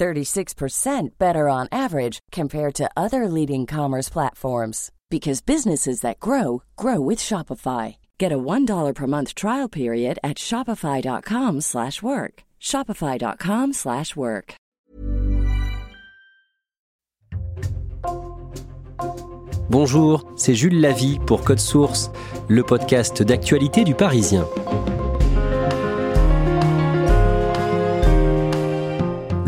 36% better on average compared to other leading commerce platforms because businesses that grow grow with Shopify. Get a $1 per month trial period at shopify.com/work. shopify.com/work. Bonjour, c'est Jules Lavie pour Code Source, le podcast d'actualité du Parisien.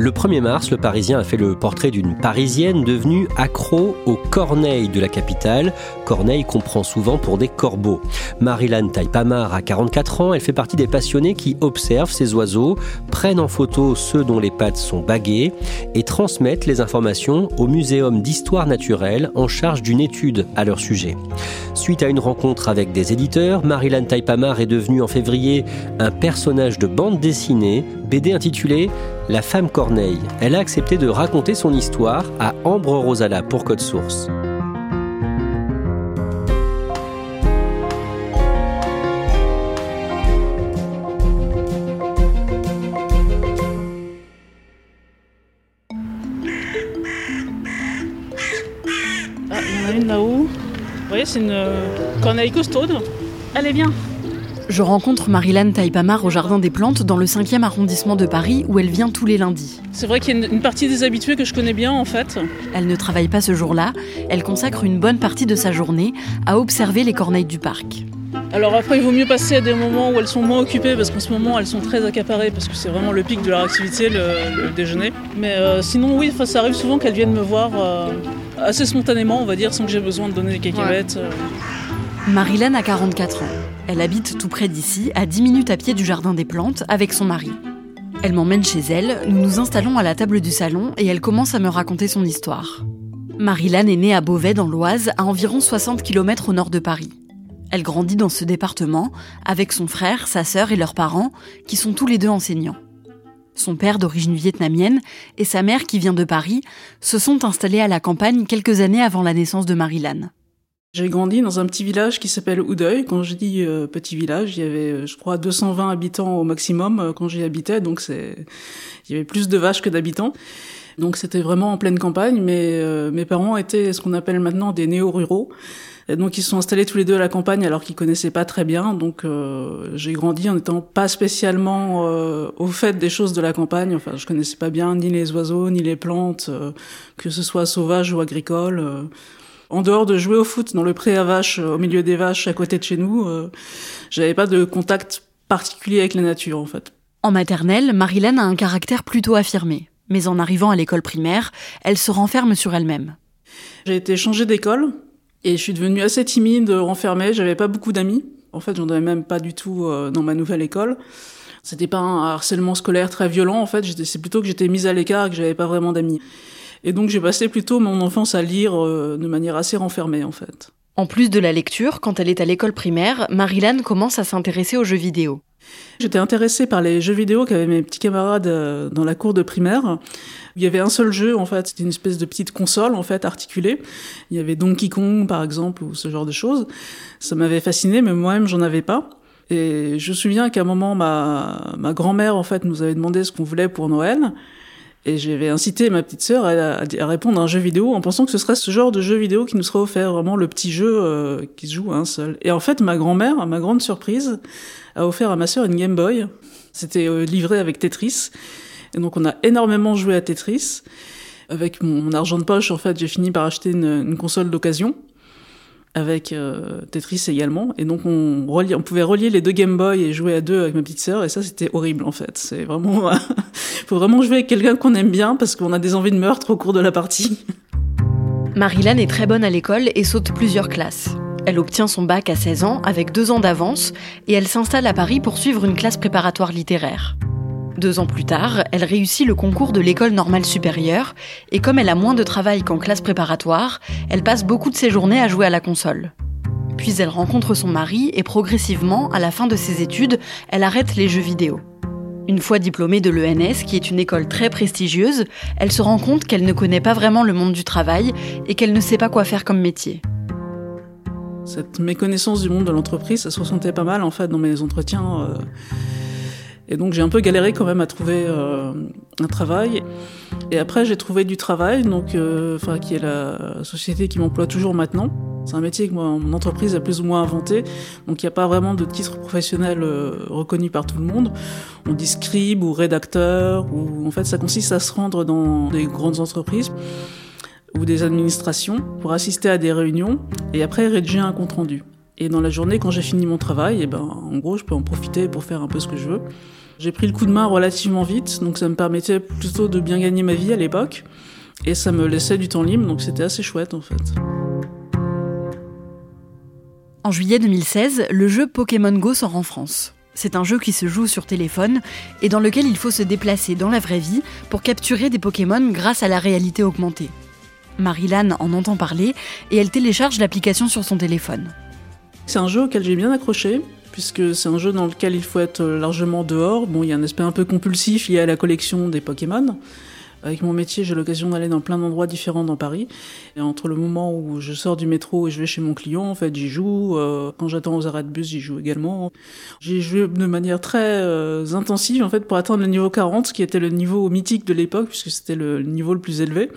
Le 1er mars, le Parisien a fait le portrait d'une Parisienne devenue accro aux corneilles de la capitale. Corneilles qu'on prend souvent pour des corbeaux. Marilyn Taipamar a 44 ans, elle fait partie des passionnés qui observent ces oiseaux, prennent en photo ceux dont les pattes sont baguées et transmettent les informations au Muséum d'histoire naturelle en charge d'une étude à leur sujet. Suite à une rencontre avec des éditeurs, Marilyn Taipamar est devenue en février un personnage de bande dessinée, BD intitulée la femme Corneille. Elle a accepté de raconter son histoire à Ambre Rosala pour Code Source. Ah, il y en a une là-haut. Vous voyez, c'est une euh, corneille costaude. Elle est bien. Je rencontre Marilyn Taipamar au Jardin des Plantes dans le 5e arrondissement de Paris où elle vient tous les lundis. C'est vrai qu'il y a une, partie des habitués que je connais bien en fait. Elle ne travaille pas ce jour-là, elle consacre une bonne partie de sa journée à observer les corneilles du parc. Alors après, il vaut mieux passer à des moments où elles sont moins occupées parce qu'en ce moment, elles sont très accaparées parce que c'est vraiment le pic de leur activité, le, déjeuner. Mais euh, sinon, oui, ça arrive souvent qu'elles viennent me voir euh, assez spontanément, on va dire, sans que j'ai besoin de donner des cacahuètes. Euh. Marilyn a 44 ans. Elle habite tout près d'ici, à 10 minutes à pied du jardin des plantes, avec son mari. Elle m'emmène chez elle, nous nous installons à la table du salon et elle commence à me raconter son histoire. Marilyn est née à Beauvais dans l'Oise, à environ 60 km au nord de Paris. Elle grandit dans ce département avec son frère, sa sœur et leurs parents, qui sont tous les deux enseignants. Son père d'origine vietnamienne et sa mère qui vient de Paris se sont installés à la campagne quelques années avant la naissance de Marilyn. J'ai grandi dans un petit village qui s'appelle Oudeuil. Quand je dis euh, petit village, il y avait, euh, je crois, 220 habitants au maximum euh, quand j'y habitais, donc c'est, il y avait plus de vaches que d'habitants. Donc c'était vraiment en pleine campagne, mais mes parents étaient ce qu'on appelle maintenant des néo-ruraux. Donc ils se sont installés tous les deux à la campagne alors qu'ils connaissaient pas très bien. Donc j'ai grandi en étant pas spécialement au fait des choses de la campagne. Enfin, je connaissais pas bien ni les oiseaux ni les plantes, que ce soit sauvages ou agricoles en dehors de jouer au foot dans le pré à vaches, euh, au milieu des vaches à côté de chez nous, euh, j'avais pas de contact particulier avec la nature en fait. En maternelle, Marilyn a un caractère plutôt affirmé, mais en arrivant à l'école primaire, elle se renferme sur elle-même. J'ai été changée d'école et je suis devenue assez timide, renfermée, j'avais pas beaucoup d'amis. En fait, j'en avais même pas du tout euh, dans ma nouvelle école. C'était pas un harcèlement scolaire très violent en fait, c'est plutôt que j'étais mise à l'écart et que j'avais pas vraiment d'amis. Et donc j'ai passé plutôt mon enfance à lire euh, de manière assez renfermée en fait. En plus de la lecture, quand elle est à l'école primaire, Marilyn commence à s'intéresser aux jeux vidéo. J'étais intéressée par les jeux vidéo qu'avaient mes petits camarades euh, dans la cour de primaire. Il y avait un seul jeu, en fait, c'était une espèce de petite console, en fait, articulée. Il y avait Donkey Kong, par exemple, ou ce genre de choses. Ça m'avait fasciné, mais moi-même, j'en avais pas. Et je me souviens qu'à un moment, ma, ma grand-mère, en fait, nous avait demandé ce qu'on voulait pour Noël. Et j'avais incité ma petite sœur à, répondre à un jeu vidéo en pensant que ce serait ce genre de jeu vidéo qui nous serait offert, vraiment le petit jeu euh, qui se joue à un seul. Et en fait, ma grand-mère, à ma grande surprise, a offert à ma sœur une Game Boy. C'était euh, livré avec Tetris. Et donc on a énormément joué à Tetris. Avec mon argent de poche, en fait, j'ai fini par acheter une, console d'occasion avec euh, Tetris également. Et donc on, pouvait relier les deux Game Boy et jouer à deux avec ma petite sœur. Et ça, c'était horrible en fait. C'est vraiment, faut vraiment jouer avec quelqu'un qu'on aime bien parce qu'on a des envies de meurtre au cours de la partie. Marilyn est très bonne à l'école et saute plusieurs classes. Elle obtient son bac à 16 ans avec deux ans d'avance et elle s'installe à Paris pour suivre une classe préparatoire littéraire. Deux ans plus tard, elle réussit le concours de l'école normale supérieure et comme elle a moins de travail qu'en classe préparatoire, elle passe beaucoup de ses journées à jouer à la console. Puis elle rencontre son mari et progressivement, à la fin de ses études, elle arrête les jeux vidéo. Une fois diplômée de l'ENS, qui est une école très prestigieuse, elle se rend compte qu'elle ne connaît pas vraiment le monde du travail et qu'elle ne sait pas quoi faire comme métier. Cette méconnaissance du monde de l'entreprise, ça se ressentait pas mal en fait dans mes entretiens. Euh, et donc j'ai un peu galéré quand même à trouver euh, un travail. Et après j'ai trouvé du travail, donc euh, qui est la société qui m'emploie toujours maintenant. C'est un métier que mon entreprise a plus ou moins inventé, donc il n'y a pas vraiment de titre professionnel reconnu par tout le monde. On dit scribe ou rédacteur, ou en fait ça consiste à se rendre dans des grandes entreprises ou des administrations pour assister à des réunions et après rédiger un compte rendu. Et dans la journée, quand j'ai fini mon travail, et eh ben, en gros, je peux en profiter pour faire un peu ce que je veux. J'ai pris le coup de main relativement vite, donc ça me permettait plutôt de bien gagner ma vie à l'époque. Et ça me laissait du temps libre, donc c'était assez chouette en fait. En juillet 2016, le jeu Pokémon Go sort en France. C'est un jeu qui se joue sur téléphone et dans lequel il faut se déplacer dans la vraie vie pour capturer des Pokémon grâce à la réalité augmentée. Marilyn en entend parler et elle télécharge l'application sur son téléphone. C'est un jeu auquel j'ai bien accroché, puisque c'est un jeu dans lequel il faut être largement dehors. Bon, il y a un aspect un peu compulsif lié à la collection des Pokémon. Avec mon métier, j'ai l'occasion d'aller dans plein d'endroits différents dans Paris. Et entre le moment où je sors du métro et je vais chez mon client, en fait, j'y joue. Euh, quand j'attends aux arrêts de bus, j'y joue également. J'ai joué de manière très euh, intensive, en fait, pour atteindre le niveau 40, qui était le niveau mythique de l'époque, puisque c'était le niveau le plus élevé.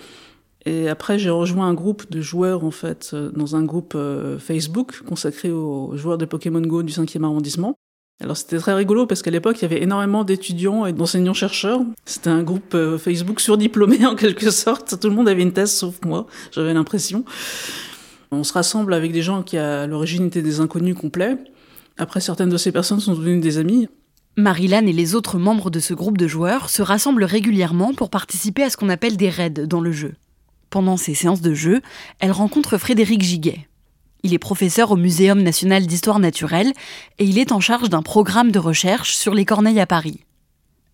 Et après, j'ai rejoint un groupe de joueurs, en fait, euh, dans un groupe euh, Facebook consacré aux joueurs de Pokémon Go du 5e arrondissement. Alors c'était très rigolo parce qu'à l'époque, il y avait énormément d'étudiants et d'enseignants-chercheurs. C'était un groupe euh, Facebook surdiplômé en quelque sorte. Tout le monde avait une thèse sauf moi, j'avais l'impression. On se rassemble avec des gens qui à l'origine étaient des inconnus complets. Après, certaines de ces personnes sont devenues des amis. Marilyn et les autres membres de ce groupe de joueurs se rassemblent régulièrement pour participer à ce qu'on appelle des raids dans le jeu. Pendant ses séances de jeu, elle rencontre Frédéric Giguet. Il est professeur au Muséum national d'histoire naturelle et il est en charge d'un programme de recherche sur les corneilles à Paris.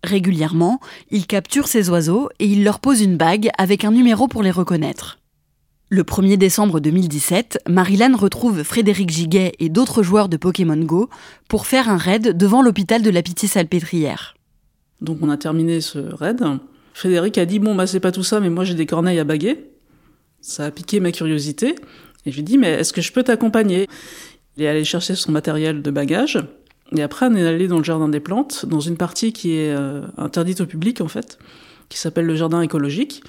Régulièrement, il capture ces oiseaux et il leur pose une bague avec un numéro pour les reconnaître. Le 1er décembre 2017, Marilyn retrouve Frédéric Giguet et d'autres joueurs de Pokémon Go pour faire un raid devant l'hôpital de la Pitié-Salpêtrière. Donc on a terminé ce raid. Frédéric a dit Bon, bah, c'est pas tout ça, mais moi j'ai des corneilles à baguer. Ça a piqué ma curiosité. Et je lui ai dit Mais est-ce que je peux t'accompagner? Il est allé chercher son matériel de bagage. Et après, on est allé dans le jardin des plantes, dans une partie qui est euh, interdite au public, en fait, qui s'appelle le jardin écologique.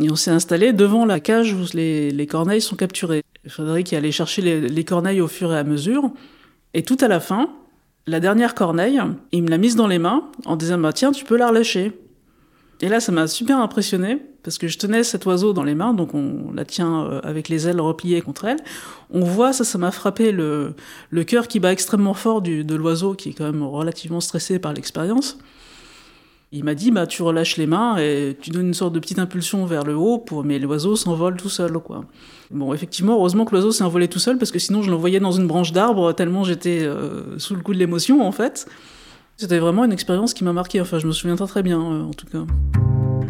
Et on s'est installé devant la cage où les, corneilles sont capturées. Frédéric est allé chercher les, les corneilles au fur et à mesure. Et tout à la fin, la dernière corneille, il me l'a mise dans les mains en disant bah, Tiens, tu peux la relâcher. Et là, ça m'a super impressionné parce que je tenais cet oiseau dans les mains, donc on la tient euh, avec les ailes repliées contre elle. On voit, ça, ça m'a frappé le, cœur qui bat extrêmement fort de l'oiseau, qui est quand même relativement stressé par l'expérience. Il m'a dit, bah, tu relâches les mains et tu donnes une sorte de petite impulsion vers le haut, pour, mais l'oiseau s'envole tout seul, quoi. Bon, effectivement, heureusement que l'oiseau s'est envolé tout seul, parce que sinon je l'envoyais dans une branche d'arbre, tellement j'étais euh, sous le coup de l'émotion, en fait. C'était vraiment une expérience qui m'a marqué, enfin je me souviens très très bien euh, en tout cas.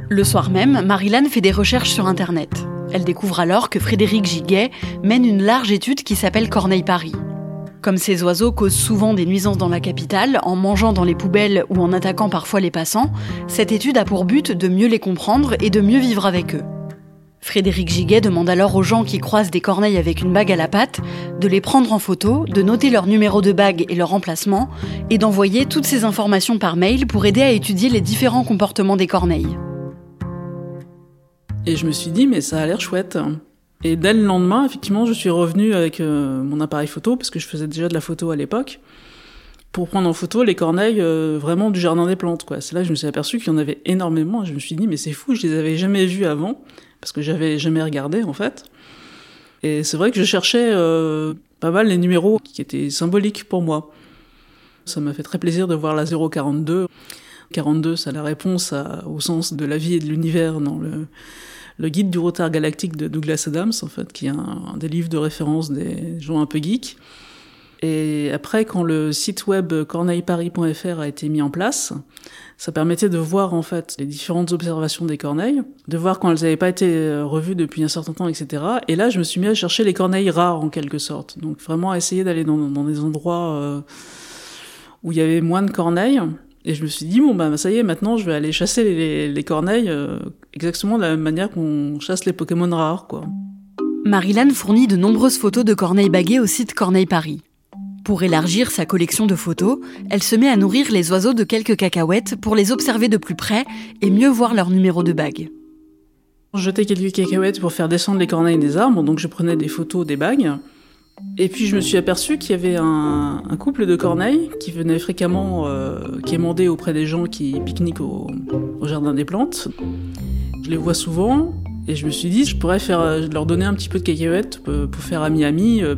Le soir même, Marilyn fait des recherches sur Internet. Elle découvre alors que Frédéric Giguet mène une large étude qui s'appelle Corneille Paris. Comme ces oiseaux causent souvent des nuisances dans la capitale, en mangeant dans les poubelles ou en attaquant parfois les passants, cette étude a pour but de mieux les comprendre et de mieux vivre avec eux. Frédéric Giguet demande alors aux gens qui croisent des corneilles avec une bague à la patte de les prendre en photo, de noter leur numéro de bague et leur emplacement, et d'envoyer toutes ces informations par mail pour aider à étudier les différents comportements des corneilles. Et je me suis dit, mais ça a l'air chouette. Et dès le lendemain, effectivement, je suis revenu avec euh, mon appareil photo, parce que je faisais déjà de la photo à l'époque. pour prendre en photo les corneilles euh, vraiment du jardin des plantes. Quoi. C'est là que je me suis aperçu qu'il y en avait énormément. Je me suis dit, mais c'est fou, je les avais jamais vus avant, parce que j'avais jamais regardé en fait. Et c'est vrai que je cherchais euh, pas mal les numéros qui étaient symboliques pour moi. Ça m'a fait très plaisir de voir la 042. 42, c'est la réponse au sens de la vie et de l'univers dans le, guide du retard galactique de Douglas Adams, en fait, qui est un, des livres de référence des gens un peu geeks. Et après, quand le site web corneilleparis.fr a été mis en place, ça permettait de voir en fait les différentes observations des corneilles, de voir quand elles n'avaient pas été euh, revues depuis un certain temps, etc. Et là, je me suis mis à chercher les corneilles rares en quelque sorte. Donc vraiment à essayer d'aller dans, des endroits euh, où il y avait moins de corneilles. Et je me suis dit, bon, bah, ça y est, maintenant, je vais aller chasser les, corneilles euh, exactement de la même manière qu'on chasse les Pokémon rares, quoi. Marilyn fournit de nombreuses photos de corneilles baguées au site Corneille Paris. Pour élargir sa collection de photos, elle se met à nourrir les oiseaux de quelques cacahuètes pour les observer de plus près et mieux voir leur numéro de bague. Je jetais quelques cacahuètes pour faire descendre les corneilles des arbres, donc je prenais des photos des bagues. Et puis je me suis aperçu qu'il y avait un, couple de corneilles qui venait fréquemment euh, quémander auprès des gens qui pique-niquent au, jardin des plantes. Je les vois souvent et je me suis dit je pourrais faire, leur donner un petit peu de cacahuètes pour faire ami-ami. Euh,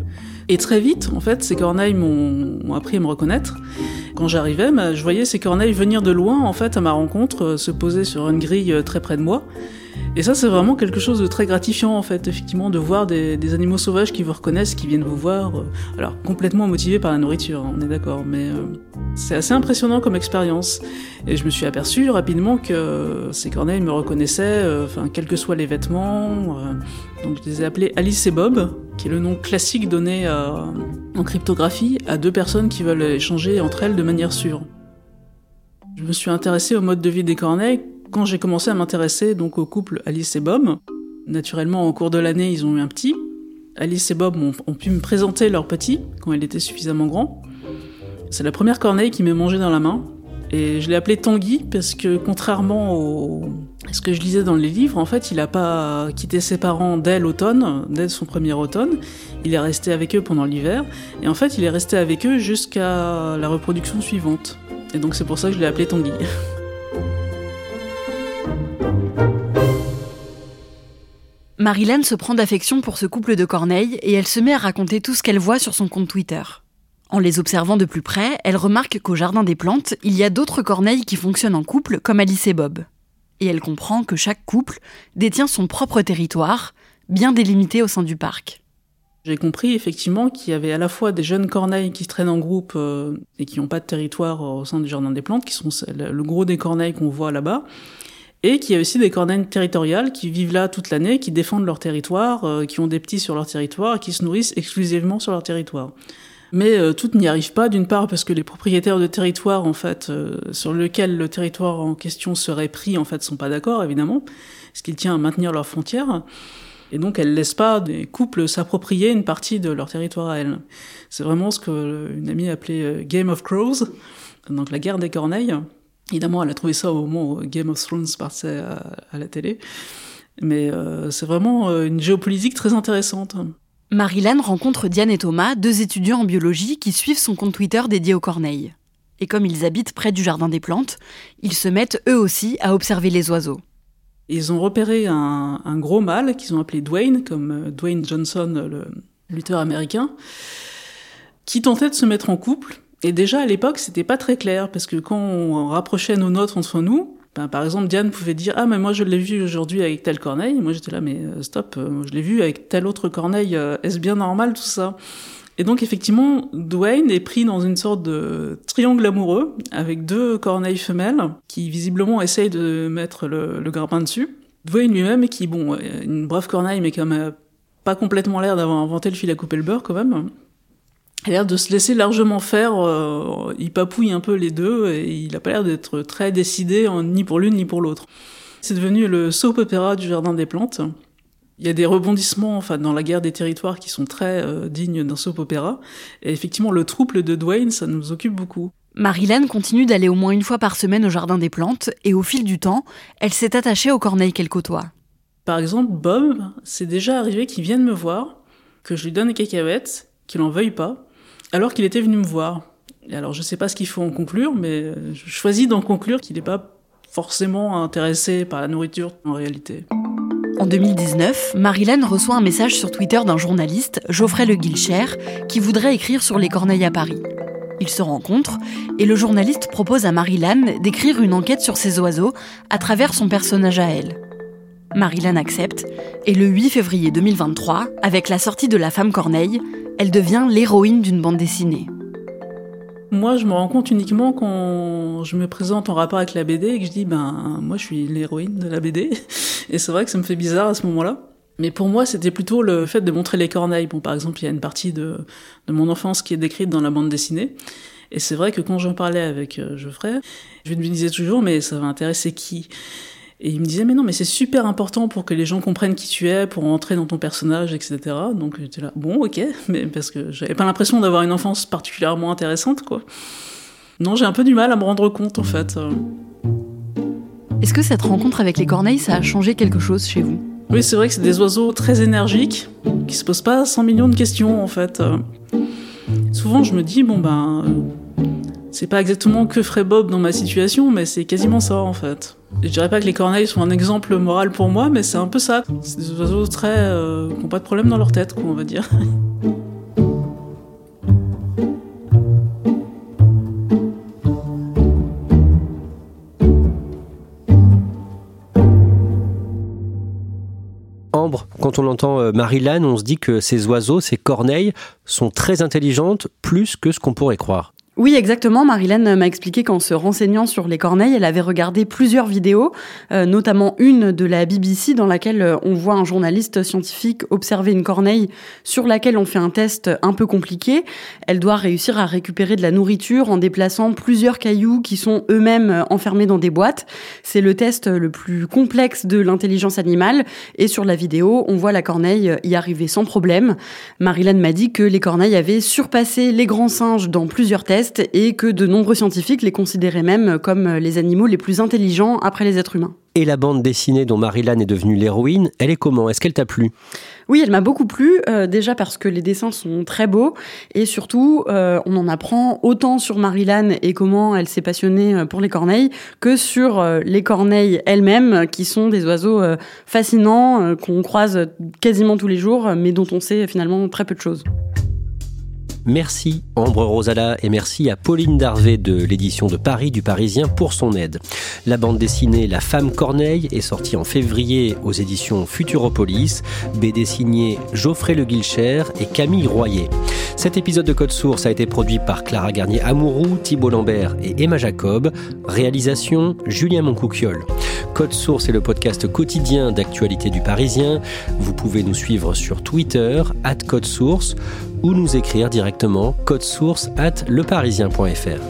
et très vite, en fait, ces corneilles m'ont appris à me reconnaître. Quand j'arrivais, bah, je voyais ces corneilles venir de loin, en fait, à ma rencontre, euh, se poser sur une grille euh, très près de moi. Et ça, c'est vraiment quelque chose de très gratifiant, en fait, effectivement, de voir des, animaux sauvages qui vous reconnaissent, qui viennent vous voir. Euh, alors, complètement motivés par la nourriture, hein, on est d'accord, mais c'est assez impressionnant comme expérience. Et je me suis aperçu rapidement que ces corneilles me reconnaissaient, enfin, quels que soient les vêtements. donc, je les ai appelés Alice et Bob, qui est le nom classique donné euh, en cryptographie à deux personnes qui veulent échanger entre elles de manière sûre. Je me suis intéressé au mode de vie des corneilles quand j'ai commencé à m'intéresser donc au couple Alice et Bob. Naturellement, au cours de l'année, ils ont eu un petit. Alice et Bob ont, pu me présenter leur petit quand il était suffisamment grand. C'est la première corneille qui m'est mangée dans la main. Et je l'ai appelé Tanguy parce que contrairement à ce que je lisais dans les livres, en fait, il n'a pas quitté ses parents dès l'automne, dès son premier automne. Il est resté avec eux pendant l'hiver. Et en fait, il est resté avec eux jusqu'à la reproduction suivante. Et donc c'est pour ça que je l'ai appelé Tanguy. Marilyn se prend d'affection pour ce couple de corneilles et elle se met à raconter tout ce qu'elle voit sur son compte Twitter. En les observant de plus près, elle remarque qu'au jardin des plantes, il y a d'autres corneilles qui fonctionnent en couple, comme Alice et Bob. Et elle comprend que chaque couple détient son propre territoire, bien délimité au sein du parc. J'ai compris effectivement qu'il y avait à la fois des jeunes corneilles qui traînent en groupe euh, et qui n'ont pas de territoire au sein du jardin des plantes, qui sont le gros des corneilles qu'on voit là-bas, et qu'il y a aussi des corneilles territoriales qui vivent là toute l'année, qui défendent leur territoire, euh, qui ont des petits sur leur territoire et qui se nourrissent exclusivement sur leur territoire. Mais euh, toutes n'y arrivent pas, d'une part parce que les propriétaires de territoire, en fait, euh, sur lequel le territoire en question serait pris, en fait, sont pas d'accord, évidemment, ce qui tient à maintenir leurs frontières. Et donc, elles laissent pas des couples s'approprier une partie de leur territoire à elles. C'est vraiment ce qu'une amie appelait euh, Game of Crows, donc la guerre des corneilles. Évidemment, elle a trouvé ça au moment où Game of Thrones passait à, la télé. Mais c'est vraiment une géopolitique très intéressante. Marilyn rencontre Diane et Thomas, deux étudiants en biologie qui suivent son compte Twitter dédié aux corneilles. Et comme ils habitent près du jardin des plantes, ils se mettent eux aussi à observer les oiseaux. Ils ont repéré un, gros mâle qu'ils ont appelé Dwayne, comme euh, Dwayne Johnson, le lutteur américain, qui tentait de se mettre en couple. Et déjà à l'époque, c'était pas très clair, parce que quand on rapprochait nos notes entre nous, ben, par exemple, Diane pouvait dire Ah, mais moi je l'ai vu aujourd'hui avec telle corneille. Moi j'étais là, mais euh, stop, euh, je l'ai vu avec telle autre corneille. Euh, est-ce bien normal tout ça? Et donc, effectivement, Dwayne est pris dans une sorte de triangle amoureux avec deux corneilles femelles qui visiblement essayent de mettre le, le grappin dessus. Dwayne lui-même, qui, bon, une brave corneille, mais quand même pas complètement l'air d'avoir inventé le fil à couper le beurre quand même a l'air de se laisser largement faire. Euh, il papouille un peu les deux et il a pas l'air d'être très décidé ni pour l'une ni pour l'autre. C'est devenu le soap opéra du jardin des plantes. Il y a des rebondissements enfin, dans la guerre des territoires qui sont très euh, dignes d'un soap opéra. Et effectivement, le trouble de Dwayne, ça nous occupe beaucoup. Marilyn continue d'aller au moins une fois par semaine au jardin des plantes et au fil du temps, elle s'est attachée aux corneilles qu'elle côtoie. Par exemple, Bob, c'est déjà arrivé qu'il vienne me voir, que je lui donne des cacahuètes, qu'il en veuille pas, alors qu'il était venu me voir. Et alors je sais pas ce qu'il faut en conclure, mais je choisis d'en conclure qu'il n'est pas forcément intéressé par la nourriture en réalité. En 2019, Marilyn reçoit un message sur Twitter d'un journaliste, Geoffrey Le Guilcher, qui voudrait écrire sur les corneilles à Paris. Ils se rencontrent et le journaliste propose à Marilyn d'écrire une enquête sur ces oiseaux à travers son personnage à elle. Marilyn accepte et le 8 février 2023, avec la sortie de La femme corneille, elle devient l'héroïne d'une bande dessinée. Moi, je me rends compte uniquement quand je me présente en rapport avec la BD et que je dis, ben, moi, je suis l'héroïne de la BD. Et c'est vrai que ça me fait bizarre à ce moment-là. Mais pour moi, c'était plutôt le fait de montrer les corneilles. Bon, par exemple, il y a une partie de, mon enfance qui est décrite dans la bande dessinée. Et c'est vrai que quand j'en parlais avec euh, Geoffrey, je me disais toujours, mais ça va intéresser qui? Et il me disait, mais non, mais c'est super important pour que les gens comprennent qui tu es, pour entrer dans ton personnage, etc. Donc j'étais là, bon, ok, mais parce que j'avais pas l'impression d'avoir une enfance particulièrement intéressante, quoi. Non, j'ai un peu du mal à me rendre compte, en fait. Est-ce que cette rencontre avec les corneilles, ça a changé quelque chose chez vous? Oui, c'est vrai que c'est des oiseaux très énergiques, qui se posent pas 100 millions de questions, en fait. Souvent, je me dis, bon, ben c'est pas exactement que ferait Bob dans ma situation, mais c'est quasiment ça en fait. Je dirais pas que les corneilles sont un exemple moral pour moi, mais c'est un peu ça. C'est des oiseaux très. Euh, qui n'ont pas de problème dans leur tête, quoi, on va dire. Ambre, quand on entend euh, Marilyn, on se dit que ces oiseaux, ces corneilles, sont très intelligentes, plus que ce qu'on pourrait croire. Oui, exactement. Marilyn m'a expliqué qu'en se renseignant sur les corneilles, elle avait regardé plusieurs vidéos, euh, notamment une de la BBC dans laquelle euh, on voit un journaliste scientifique observer une corneille sur laquelle on fait un test un peu compliqué. Elle doit réussir à récupérer de la nourriture en déplaçant plusieurs cailloux qui sont eux-mêmes euh, enfermés dans des boîtes. C'est le test le plus complexe de l'intelligence animale et sur la vidéo, on voit la corneille y arriver sans problème. Marilyn m'a dit que les corneilles avaient surpassé les grands singes dans plusieurs tests et que de nombreux scientifiques les considéraient même comme les animaux les plus intelligents après les êtres humains. Et la bande dessinée dont Marilyn est devenue l'héroïne, elle est comment? Est-ce qu'elle t'a plu? Oui, elle m'a beaucoup plu, euh, déjà parce que les dessins sont très beaux, et surtout, euh, on en apprend autant sur Marilyn et comment elle s'est passionnée euh, pour les corneilles, que sur les corneilles elles-mêmes, qui sont des oiseaux fascinants, qu'on croise quasiment tous les jours, mais dont on sait finalement très peu de choses. Merci Ambre Rosala et merci à Pauline Darvé de l'édition de Paris du Parisien pour son aide. La bande dessinée La femme Corneille est sortie en février aux éditions Futuropolis, BD signé Geoffrey Le Guilcher et Camille Royer. Cet épisode de Code Source a été produit par Clara Garnier Amouroux, Thibault Lambert et Emma Jacob. Réalisation Julien Moncouquiol. Code Source est le podcast quotidien d'actualité du Parisien. Vous pouvez nous suivre sur Twitter, at Code Source ou nous écrire directement code source at leparisien.fr.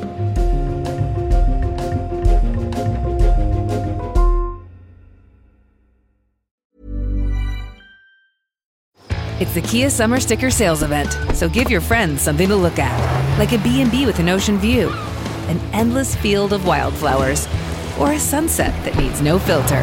It's the Kia Summer Sticker Sales Event, so give your friends something to look at, like a B&B with an ocean view, an endless field of wildflowers, or a sunset that needs no filter.